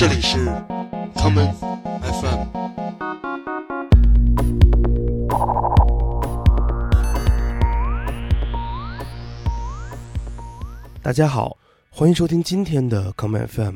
这里是 common FM。大家好，欢迎收听今天的 common FM。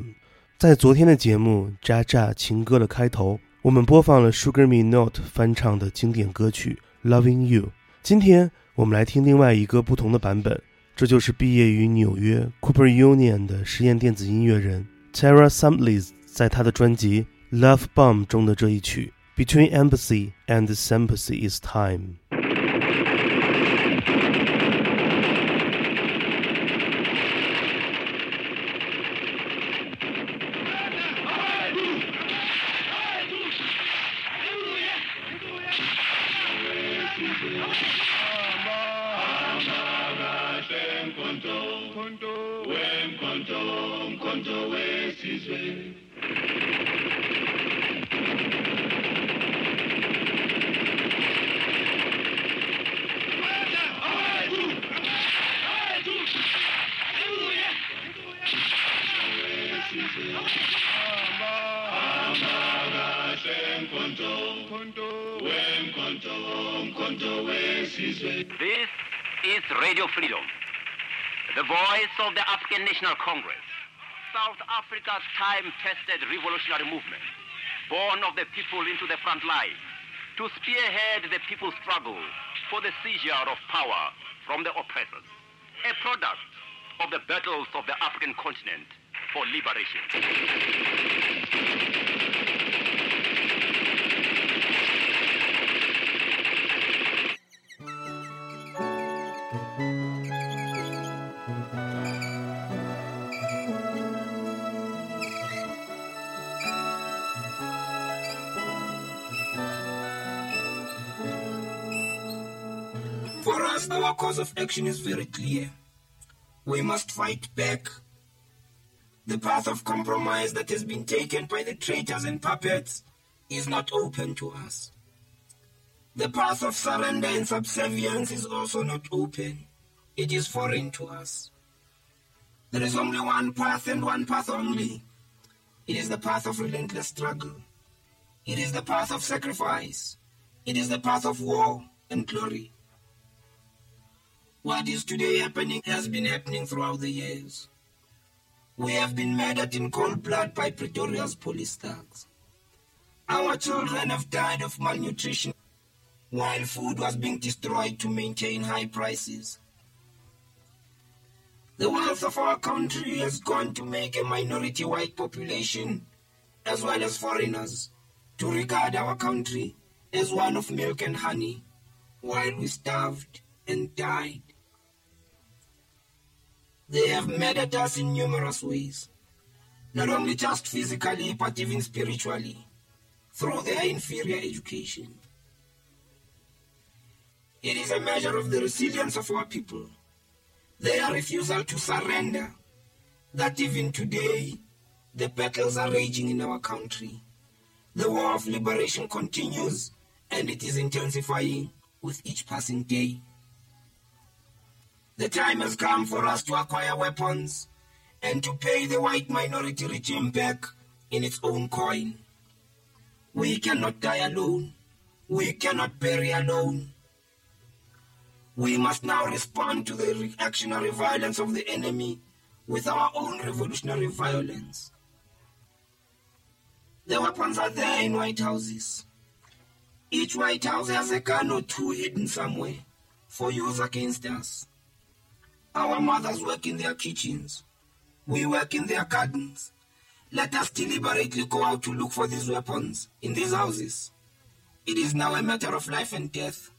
在昨天的节目《渣渣情歌》的开头，我们播放了 Sugar Me Not 翻唱的经典歌曲《Loving You》。今天我们来听另外一个不同的版本，这就是毕业于纽约 Cooper Union 的实验电子音乐人 Tara Sumlitz 在他的专辑《Love Bomb》中的这一曲《Between Empathy and Sympathy Is Time》。 This is Radio Freedom, the voice of the African National Congress, South Africa's time-tested revolutionary movement, born of the people into the front line, to spearhead the people's struggle for the seizure of power from the oppressors, a product of the battles of the African continent for liberation. For us, our course of action is very clear. We must fight back. The path of compromise that has been taken by the traitors and puppets is not open to us. The path of surrender and subservience is also not open. It is foreign to us. There is only one path and one path only. It is the path of relentless struggle. It is the path of sacrifice. It is the path of war and glory. What is today happening has been happening throughout the years. We have been murdered in cold blood by Pretoria's police thugs. Our children have died of malnutrition while food was being destroyed to maintain high prices. The wealth of our country has gone to make a minority white population, as well as foreigners, to regard our country as one of milk and honey, while we starved and died. They have murdered us in numerous ways, not only just physically, but even spiritually, through their inferior education. It is a measure of the resilience of our people, their refusal to surrender, that even today the battles are raging in our country. The war of liberation continues and it is intensifying with each passing day. The time has come for us to acquire weapons and to pay the white minority regime back in its own coin. We cannot die alone. We cannot bury alone. We must now respond to the reactionary violence of the enemy with our own revolutionary violence. The weapons are there in White Houses. Each White House has a gun or two hidden somewhere for use against us. Our mothers work in their kitchens. We work in their gardens. Let us deliberately go out to look for these weapons in these houses. It is now a matter of life and death.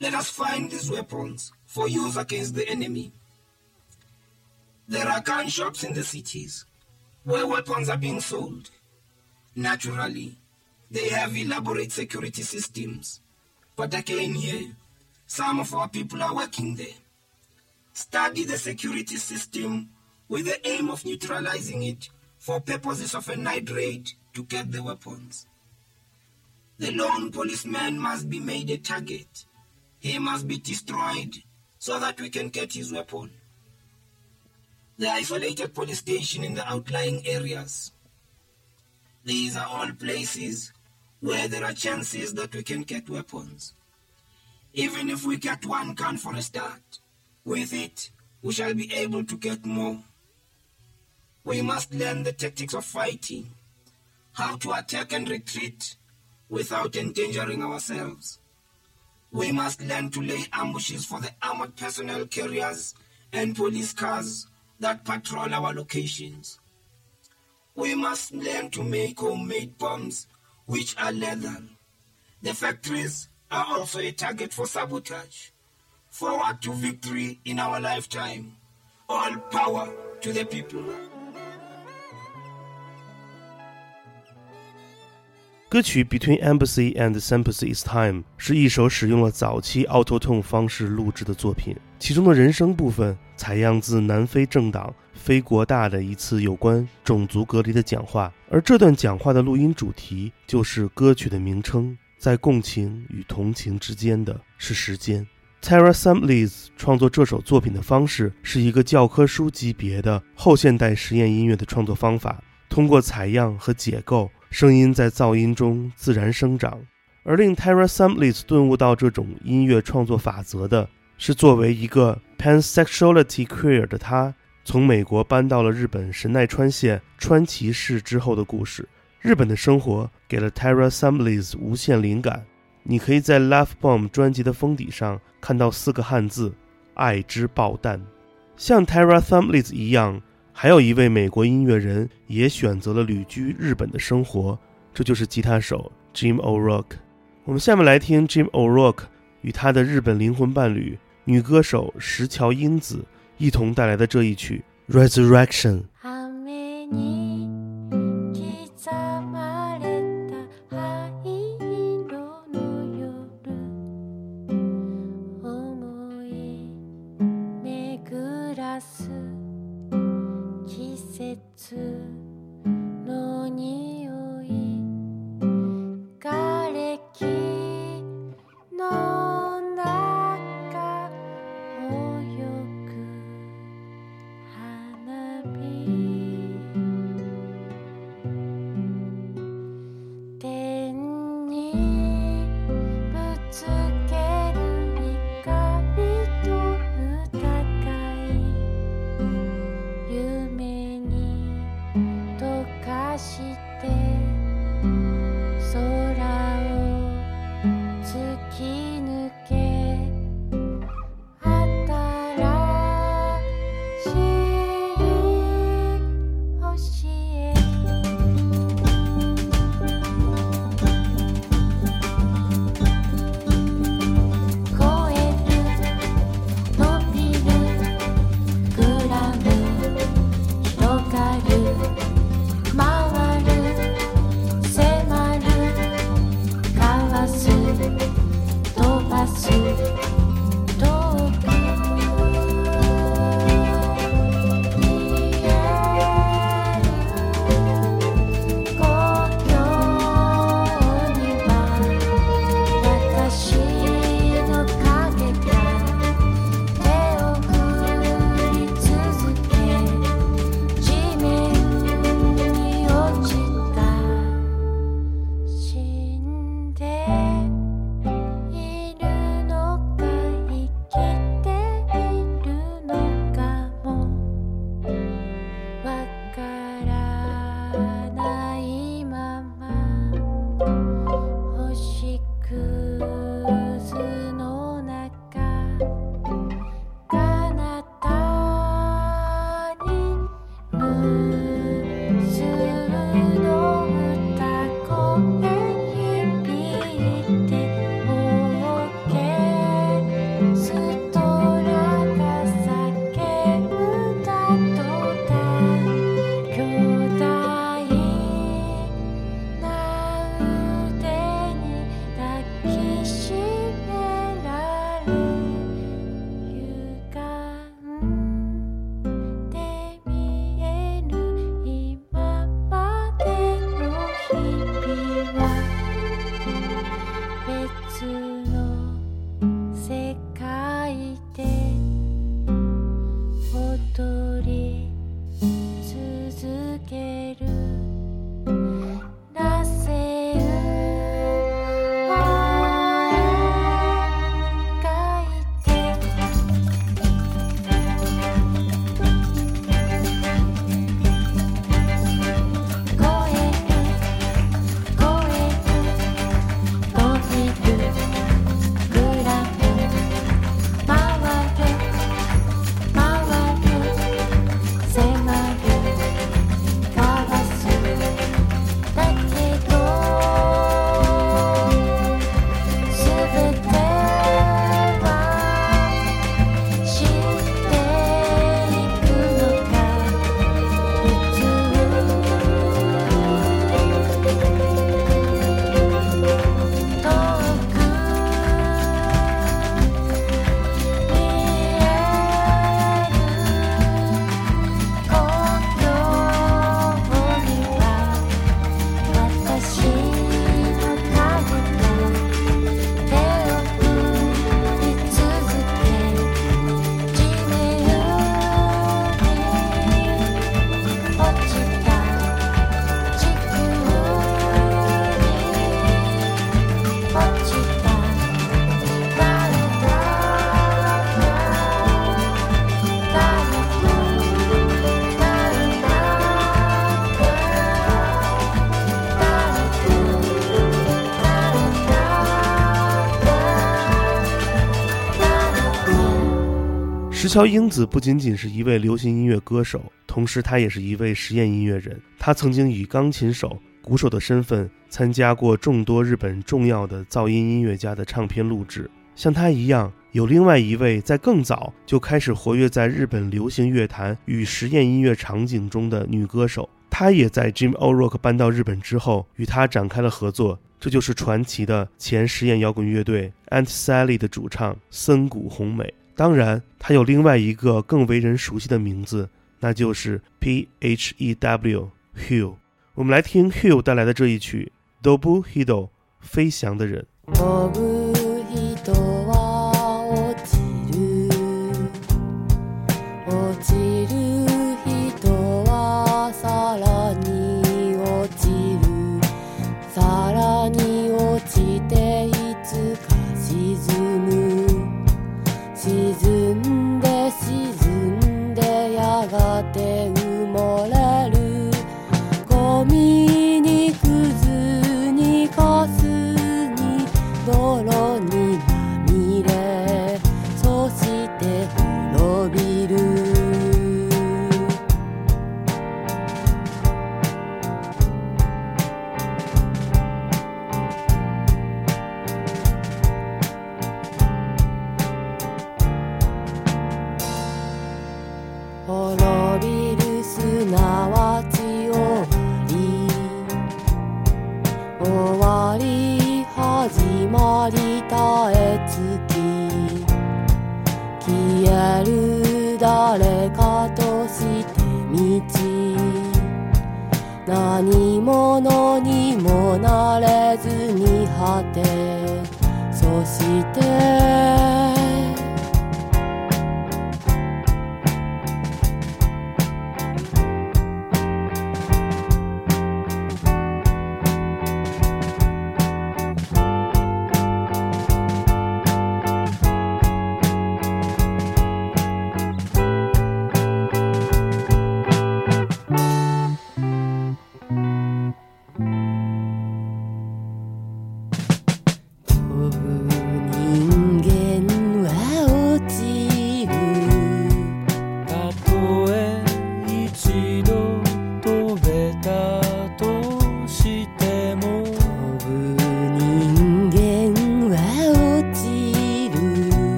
Let us find these weapons for use against the enemy. There are gun shops in the cities where weapons are being sold. Naturally, they have elaborate security systems. But again, here, some of our people are working there. Study the security system with the aim of neutralizing it for purposes of a night raid to get the weapons. The lone policeman must be made a target. He must be destroyed so that we can get his weapon. The isolated police station in the outlying areas. these are all places where there are chances that we can get weapons. Even if we get one gun for a start, with it, we shall be able to get more. We must learn the tactics of fighting, how to attack and retreat without endangering ourselves. We must learn to lay ambushes for the armored personnel carriers and police cars that patrol our locations. We must learn to make homemade bombs which are lethal. The factories are also a target for sabotage. Forward to victory in our lifetime. All power to the people. 歌曲《Between Embassy and Sympathy Is Time》是一首使用了早期 Auto Tone 方式录制的作品，其中的人声部分采样自南非政党非国大的一次有关种族隔离的讲话，而这段讲话的录音主题就是歌曲的名称，在共情与同情之间的是时间。Tara s u m l e s 创作这首作品的方式是一个教科书级别的后现代实验音乐的创作方法，通过采样和解构。声音在噪音中自然生长，而令 Tara Sumlitz 顿悟到这种音乐创作法则的是，作为一个 pansexuality queer 的他，从美国搬到了日本神奈川县川崎市之后的故事。日本的生活给了 Tara Sumlitz 无限灵感。你可以在 Love Bomb 专辑的封底上看到四个汉字：“爱之爆弹”。像 Tara Sumlitz 一样。还有一位美国音乐人也选择了旅居日本的生活，这就是吉他手 Jim O'Rourke。我们下面来听 Jim O'Rourke 与他的日本灵魂伴侣女歌手石桥英子一同带来的这一曲《Resurrection》。桥英子不仅仅是一位流行音乐歌手，同时她也是一位实验音乐人。她曾经以钢琴手、鼓手的身份参加过众多日本重要的噪音音乐家的唱片录制。像她一样，有另外一位在更早就开始活跃在日本流行乐坛与实验音乐场景中的女歌手。她也在 Jim O'Rourke 搬到日本之后与他展开了合作。这就是传奇的前实验摇滚乐队 ant sally 的主唱森谷红美。当然，他有另外一个更为人熟悉的名字，那就是 P H E W Hugh。我们来听 Hugh 带来的这一曲《Dobu Hido》，飞翔的人。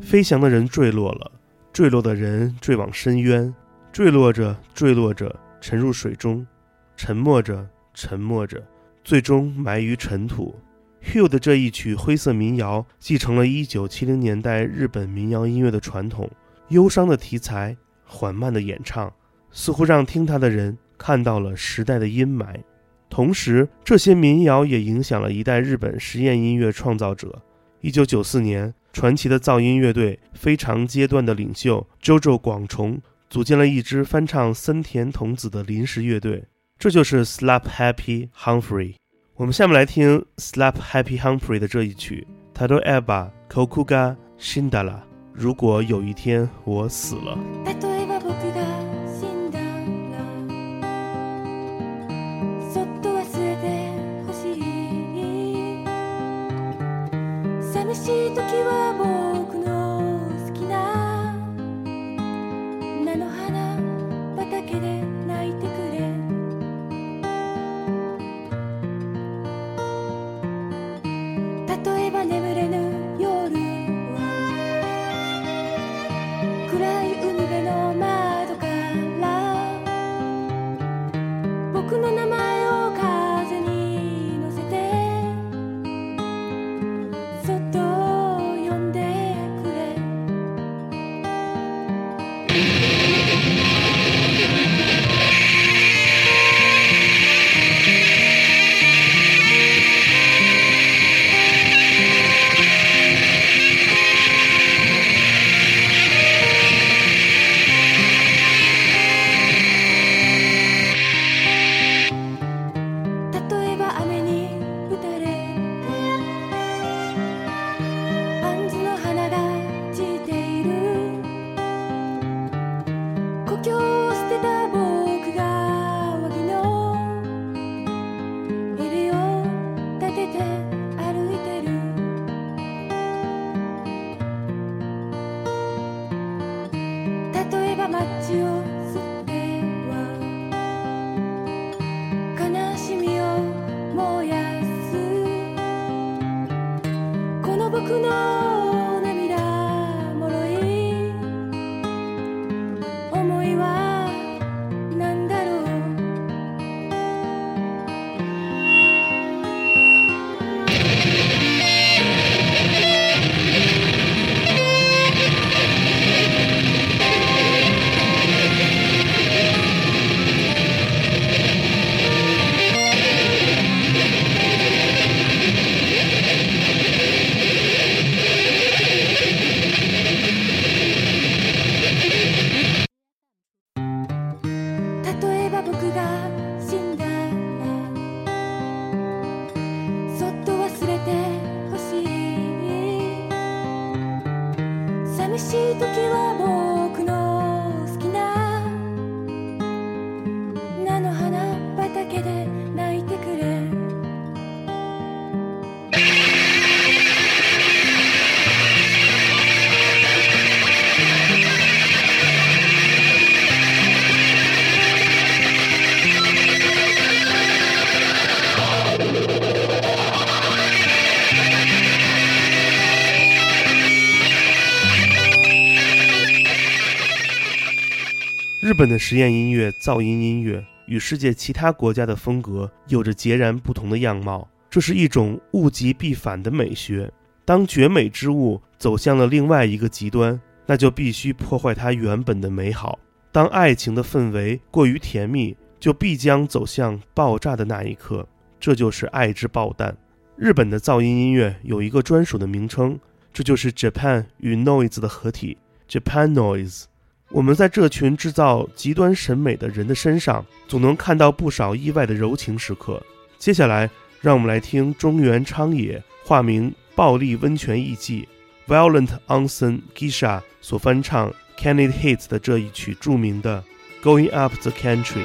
飞翔的人坠落了，坠落的人坠往深渊，坠落着，坠落着，沉入水中，沉默着，沉默着，最终埋于尘土。Hugh 的这一曲灰色民谣继承了1970年代日本民谣音乐的传统，忧伤的题材，缓慢的演唱，似乎让听它的人看到了时代的阴霾。同时，这些民谣也影响了一代日本实验音乐创造者。一九九四年，传奇的噪音乐队非常阶段的领袖 JoJo 广重组建了一支翻唱森田童子的临时乐队，这就是 Slap Happy Humphrey。我们下面来听 Slap Happy Humphrey 的这一曲 Tado Eba Kokuga Shindala。如果有一天我死了。しい時は日本的实验音乐、噪音音乐与世界其他国家的风格有着截然不同的样貌，这是一种物极必反的美学。当绝美之物走向了另外一个极端，那就必须破坏它原本的美好。当爱情的氛围过于甜蜜，就必将走向爆炸的那一刻，这就是爱之爆弹。日本的噪音音乐有一个专属的名称，这就是 Japan 与 Noise 的合体 ——Japan Noise。我们在这群制造极端审美的人的身上，总能看到不少意外的柔情时刻。接下来，让我们来听中原昌野（化名暴力温泉艺妓 ）Violent Onsen Gisha 所翻唱 Can It Hit 的这一曲著名的《Going Up the Country》。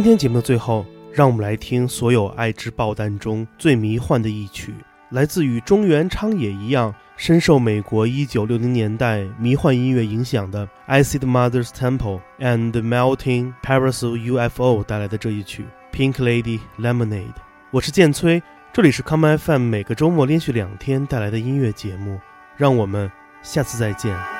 今天节目的最后，让我们来听所有爱之爆弹中最迷幻的一曲，来自与中原昌也一样深受美国1960年代迷幻音乐影响的 I See the Mother's Temple and Melting Parasol UFO 带来的这一曲 Pink Lady Lemonade。我是剑崔，这里是 Come FM 每个周末连续两天带来的音乐节目，让我们下次再见。